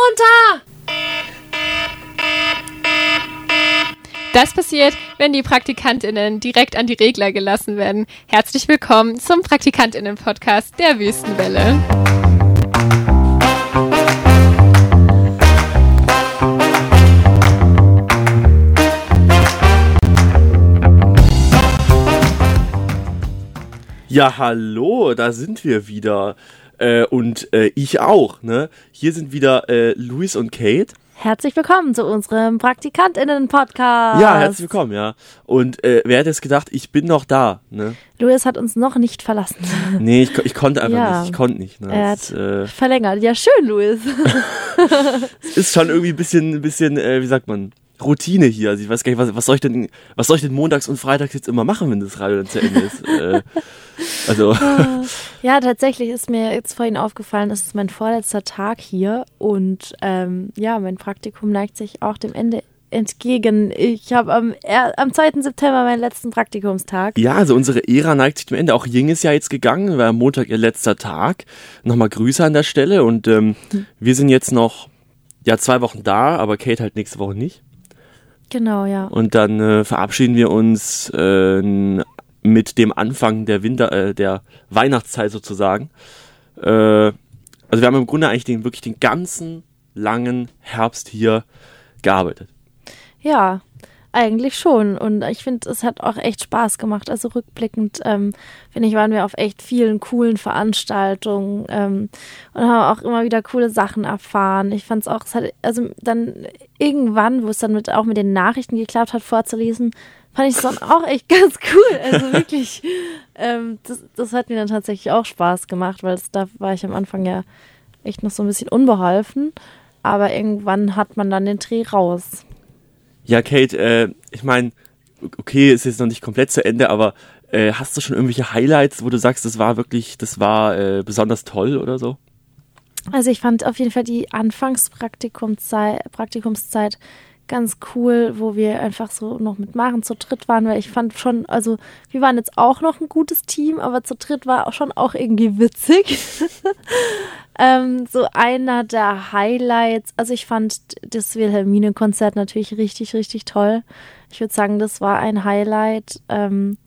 runter! Das passiert, wenn die Praktikantinnen direkt an die Regler gelassen werden. Herzlich willkommen zum Praktikantinnen-Podcast der Wüstenwelle. Ja, hallo, da sind wir wieder. Äh, und äh, ich auch, ne? Hier sind wieder äh, Luis und Kate. Herzlich willkommen zu unserem PraktikantInnen-Podcast. Ja, herzlich willkommen, ja. Und äh, wer hätte es gedacht, ich bin noch da, ne? Luis hat uns noch nicht verlassen. Nee, ich, ich konnte einfach Ja. nicht. Ich konnte nicht. Ne? Er hat äh, verlängert. Ja, schön, Luis. ist schon irgendwie ein bisschen, ein bisschen, äh, wie sagt man, Routine hier. Also ich weiß gar nicht, was, was soll ich denn, was soll ich denn montags und freitags jetzt immer machen, wenn das Radio dann zu Ende ist? äh, also, Ja, tatsächlich ist mir jetzt vorhin aufgefallen, es ist mein vorletzter Tag hier und ähm, ja, mein Praktikum neigt sich auch dem Ende entgegen. Ich habe am, am 2. September meinen letzten Praktikumstag. ja, also unsere Ära neigt sich dem Ende. Auch Ying ist ja jetzt gegangen, war am Montag ihr letzter Tag. Nochmal Grüße an der Stelle und ähm, wir sind jetzt noch, ja, zwei Wochen da, aber Kate halt nächste Woche nicht. Genau, ja. Und dann äh, verabschieden wir uns äh, mit dem Anfang der Winter, äh, der Weihnachtszeit sozusagen. Äh, also wir haben im Grunde eigentlich den, wirklich den ganzen langen Herbst hier gearbeitet. Ja, eigentlich schon. Und ich finde, es hat auch echt Spaß gemacht. Also rückblickend, ähm, finde ich, waren wir auf echt vielen coolen Veranstaltungen ähm, und haben auch immer wieder coole Sachen erfahren. Ich fand es auch, es hat, also dann irgendwann, wo es dann mit, auch mit den Nachrichten geklappt hat, vorzulesen, fand ich es dann auch echt ganz cool. Also wirklich, ähm, das, das hat mir dann tatsächlich auch Spaß gemacht, weil da war ich am Anfang ja echt noch so ein bisschen unbeholfen. Aber irgendwann hat man dann den Dreh raus. Ja, Kate, äh, ich meine, okay, ist jetzt noch nicht komplett zu Ende, aber äh, hast du schon irgendwelche Highlights, wo du sagst, das war wirklich, das war äh, besonders toll oder so? Also ich fand auf jeden Fall die Anfangspraktikumszeit Praktikumszeit ganz cool, wo wir einfach so noch mit Maren zu dritt waren, weil ich fand schon, also wir waren jetzt auch noch ein gutes Team, aber zu dritt war auch schon auch irgendwie witzig. ähm, so einer der Highlights, also ich fand das Wilhelmine-Konzert natürlich richtig, richtig toll. Ich würde sagen, das war ein Highlight. Ähm,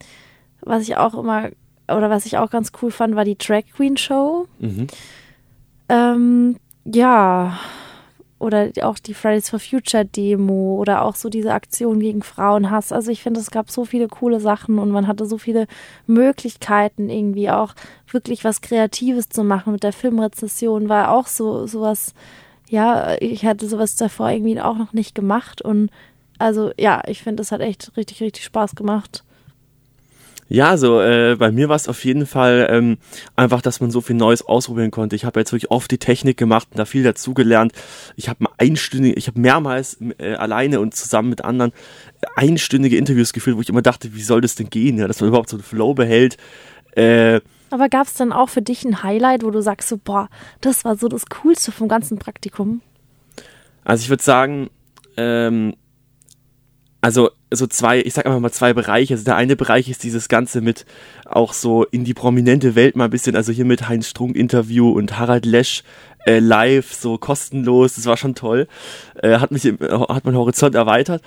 was ich auch immer, oder was ich auch ganz cool fand, war die Drag Queen Show. Mhm. Ähm, ja. Oder auch die Fridays for Future Demo oder auch so diese Aktion gegen Frauenhass. Also ich finde, es gab so viele coole Sachen und man hatte so viele Möglichkeiten, irgendwie auch wirklich was Kreatives zu machen. Mit der Filmrezession war auch so sowas, ja, ich hatte sowas davor irgendwie auch noch nicht gemacht. Und also ja, ich finde, es hat echt richtig, richtig Spaß gemacht. Ja, so äh, bei mir war es auf jeden Fall ähm, einfach, dass man so viel Neues ausprobieren konnte. Ich habe jetzt wirklich oft die Technik gemacht und da viel dazugelernt. Ich habe einstündige, ich habe mehrmals äh, alleine und zusammen mit anderen einstündige Interviews geführt, wo ich immer dachte, wie soll das denn gehen, ja, dass man überhaupt so einen Flow behält. Äh, Aber gab es dann auch für dich ein Highlight, wo du sagst so, boah, das war so das Coolste vom ganzen Praktikum? Also ich würde sagen, ähm, also so zwei, ich sag einfach mal zwei Bereiche. Also der eine Bereich ist dieses Ganze mit auch so in die prominente Welt mal ein bisschen, also hier mit Heinz Strunk Interview und Harald Lesch äh, live, so kostenlos, das war schon toll. Äh, hat mich, hat mein Horizont erweitert.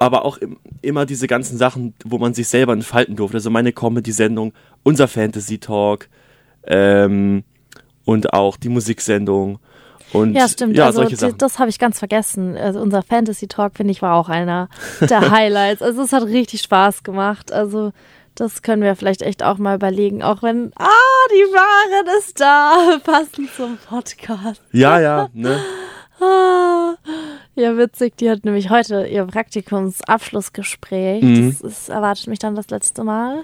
Aber auch im, immer diese ganzen Sachen, wo man sich selber entfalten durfte. Also meine Comedy-Sendung, unser Fantasy-Talk ähm, und auch die Musiksendung. Und Ja, stimmt. Ja, also die- das habe ich ganz vergessen. Also unser Fantasy Talk, finde ich, war auch einer der Highlights. Also es hat richtig Spaß gemacht. Also das können wir vielleicht echt auch mal überlegen, auch wenn, ah, die Waren ist da, passend zum Podcast. Ja, ja, ne? Ah, ja, witzig. Die hat nämlich heute ihr Praktikumsabschlussgespräch. Mhm. Das ist, erwartet mich dann das letzte Mal.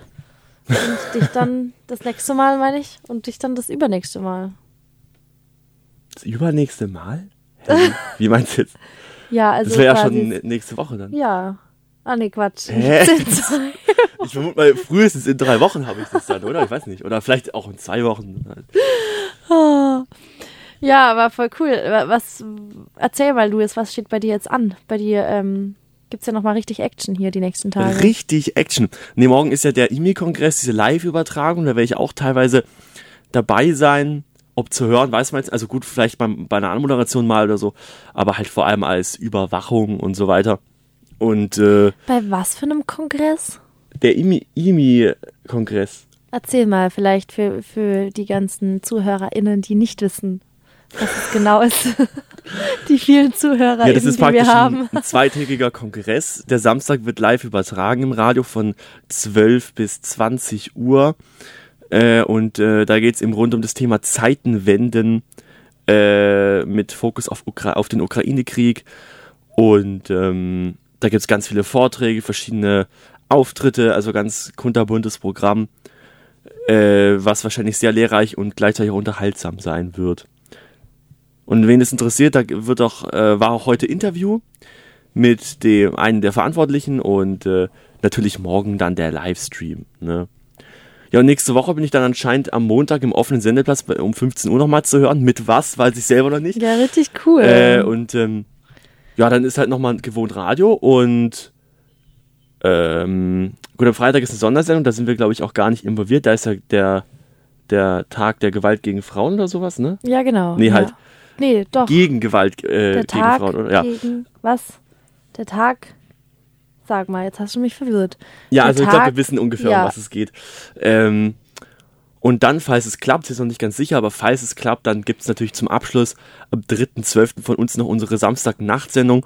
Und dich dann das nächste Mal, meine ich. Und dich dann das übernächste Mal. Das übernächste Mal? Hä, wie- meinst du jetzt? Ja, also Das wäre ja schon nächste Woche dann. Ja. Ah, nee, Quatsch. Hä? Ich vermute mal, frühestens in drei Wochen habe ich das dann, oder? Ich weiß nicht. Oder vielleicht auch in zwei Wochen. Ah. Ja, aber voll cool. Was, erzähl mal, Luis, was steht bei dir jetzt an? Bei dir ähm, gibt es ja nochmal richtig Action hier die nächsten Tage. Richtig Action. Nee, morgen ist ja der IMI-Kongress, diese Live-Übertragung. Da werde ich auch teilweise dabei sein ob zu hören, weiß man jetzt, also gut, vielleicht beim, bei einer Anmoderation mal oder so, aber halt vor allem als Überwachung und so weiter. Und äh, Bei was für einem Kongress? der IMI- IMI-Kongress, Erzähl mal, vielleicht für, für die ganzen ZuhörerInnen, die nicht wissen, was es genau ist. die vielen ZuhörerInnen, ja, das ist die wir haben. ein, ein zweitägiger Kongress. Der Samstag wird live übertragen im Radio von 12 bis 20 Uhr. Äh, und äh, da geht es im Grunde um das Thema Zeitenwenden äh, mit Fokus auf, Ukra auf den Ukraine-Krieg. Und ähm, da gibt es ganz viele Vorträge, verschiedene Auftritte, also ganz kunterbuntes Programm, äh, was wahrscheinlich sehr lehrreich und gleichzeitig auch unterhaltsam sein wird. Und wen es interessiert, da wird auch, äh, war auch heute Interview mit dem einen der Verantwortlichen und äh, natürlich morgen dann der Livestream. Ne? Ja, und nächste Woche bin ich dann anscheinend am Montag im offenen Sendeplatz um 15 Uhr nochmal zu hören. Mit was, weiß ich selber noch nicht. Ja, richtig cool. Äh, und ähm, ja, dann ist halt nochmal gewohnt Radio und ähm, gut, am Freitag ist eine Sondersendung, da sind wir, glaube ich, auch gar nicht involviert. Da ist ja der, der Tag der Gewalt gegen Frauen oder sowas, ne? ja, genau. Nee, ja. halt. Nee, doch. Gegen Gewalt äh, der gegen Frauen, oder? Ja. gegen was? Der Tag. Sag mal, jetzt hast du mich verwirrt. Ja, Der also ich glaube, Tag- wir wissen ungefähr, ja. um was es geht. Ähm, und dann, falls es klappt, ist noch nicht ganz sicher, aber falls es klappt, dann gibt es natürlich zum Abschluss am 3.12. von uns noch unsere Samstag-Nachtsendung.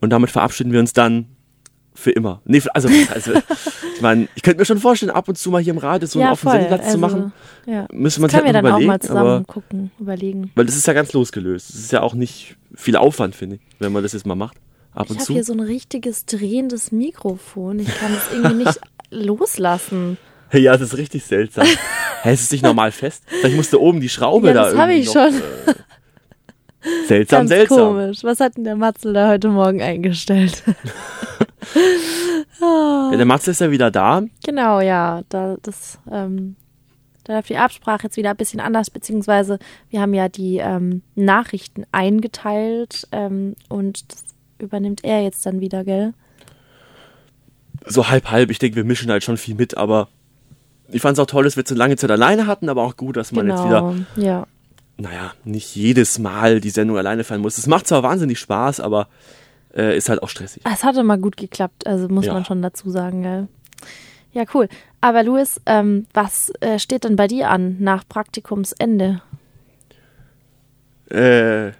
Und damit verabschieden wir uns dann für immer. Nee, also, also ich meine, ich könnte mir schon vorstellen, ab und zu mal hier im Radio so einen ja, offenen. Sendeplatz zu Also, machen. Ja. Müssen wir uns halt wir dann auch überlegen. mal zusammen aber, gucken, überlegen. weil das ist ja ganz losgelöst. Das ist ja auch nicht viel Aufwand, finde ich, wenn man das jetzt mal macht. Ab Ich habe hier so ein richtiges drehendes Mikrofon. Ich kann es irgendwie nicht loslassen. Ja, das ist richtig seltsam. Hältst es dich normal fest? Vielleicht musst du oben die Schraube Ja, da das habe irgendwie ich noch, schon. Äh, seltsam, Ganz seltsam. komisch. Was hat denn der Matzel da heute Morgen eingestellt? Ja, der Matze ist ja wieder da. Genau, ja. Da, das, ähm, da läuft die Absprache jetzt wieder ein bisschen anders, beziehungsweise wir haben ja die ähm, Nachrichten eingeteilt ähm, und das übernimmt er jetzt dann wieder, gell? So halb, halb. Ich denke, wir mischen halt schon viel mit, aber ich fand es auch toll, dass wir jetzt so lange Zeit alleine hatten, aber auch gut, dass man jetzt wieder, Genau, ja. naja, nicht jedes Mal die Sendung alleine fahren muss. Es macht zwar wahnsinnig Spaß, aber äh, ist halt auch stressig. Es hat immer gut geklappt, also muss Ja. man schon dazu sagen, gell? Ja, cool. Aber Luis, ähm, was äh, steht denn bei dir an nach Praktikumsende? Äh,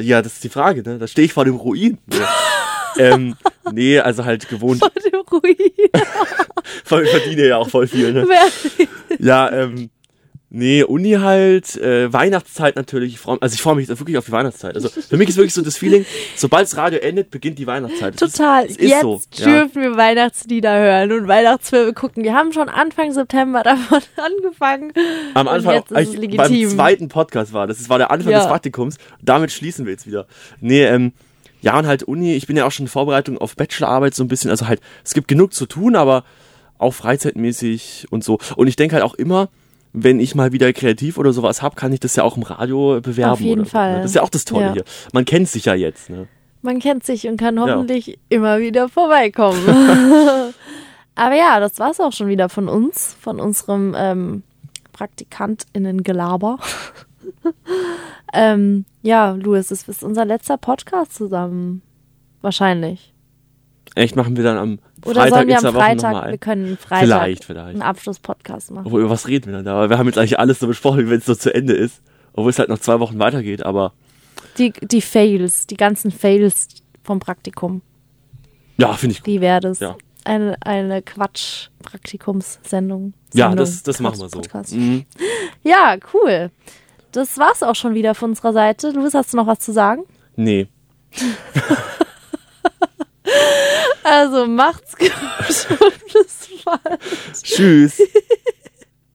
ja, das ist die Frage, ne? Da stehe ich vor dem Ruin. Ne? ähm, nee, also halt gewohnt. Dem Ruin. Ich verdiene ja auch voll viel, ne? Ja, ähm, nee, Uni halt, äh, Weihnachtszeit natürlich. Ich freu, also ich freue mich wirklich auf die Weihnachtszeit. Also für mich ist wirklich so das Feeling, sobald das Radio endet, beginnt die Weihnachtszeit. Das Total. Ist, ist Jetzt so. Ja. dürfen wir Weihnachtslieder hören und Weihnachtsfilme gucken. Wir haben schon Anfang September davon angefangen. Am Anfang, eigentlich legitim. beim zweiten Podcast war das. Das war der Anfang Ja. des Praktikums. Damit schließen wir jetzt wieder. Nee, ähm, ja, und halt Uni, ich bin ja auch schon in Vorbereitung auf Bachelorarbeit so ein bisschen. Also halt, es gibt genug zu tun, aber auch freizeitmäßig und so. Und ich denke halt auch immer, wenn ich mal wieder kreativ oder sowas hab, kann ich das ja auch im Radio bewerben. Auf jeden oder so, Fall. Ne? Das ist ja auch das Tolle Ja. hier. Man kennt sich ja jetzt. Ne? Man kennt sich und kann hoffentlich immer wieder vorbeikommen. Aber ja, das war's auch schon wieder von uns, von unserem ähm, PraktikantInnen-Gelaber. ähm, ja, Louis, das ist unser letzter Podcast zusammen. Wahrscheinlich. Echt machen wir dann am Oder Freitag sollen wir am Freitag, mal wir können Freitag Vielleicht, vielleicht. einen Abschluss-Podcast machen. Obwohl, über was reden wir dann da? Aber wir haben jetzt eigentlich alles so besprochen, wenn es so zu Ende ist. Obwohl es halt noch zwei Wochen weitergeht, aber Die, die Fails, die ganzen Fails vom Praktikum, ja, finde ich gut. wie wäre das? Ja. Eine, eine Quatsch-Praktikumssendung. Ja, das, das machen wir so. Mhm. Ja, cool. Das war's auch schon wieder von unserer Seite. Luis, hast du noch was zu sagen? Nee. Also macht's gut und bis bald. Tschüss.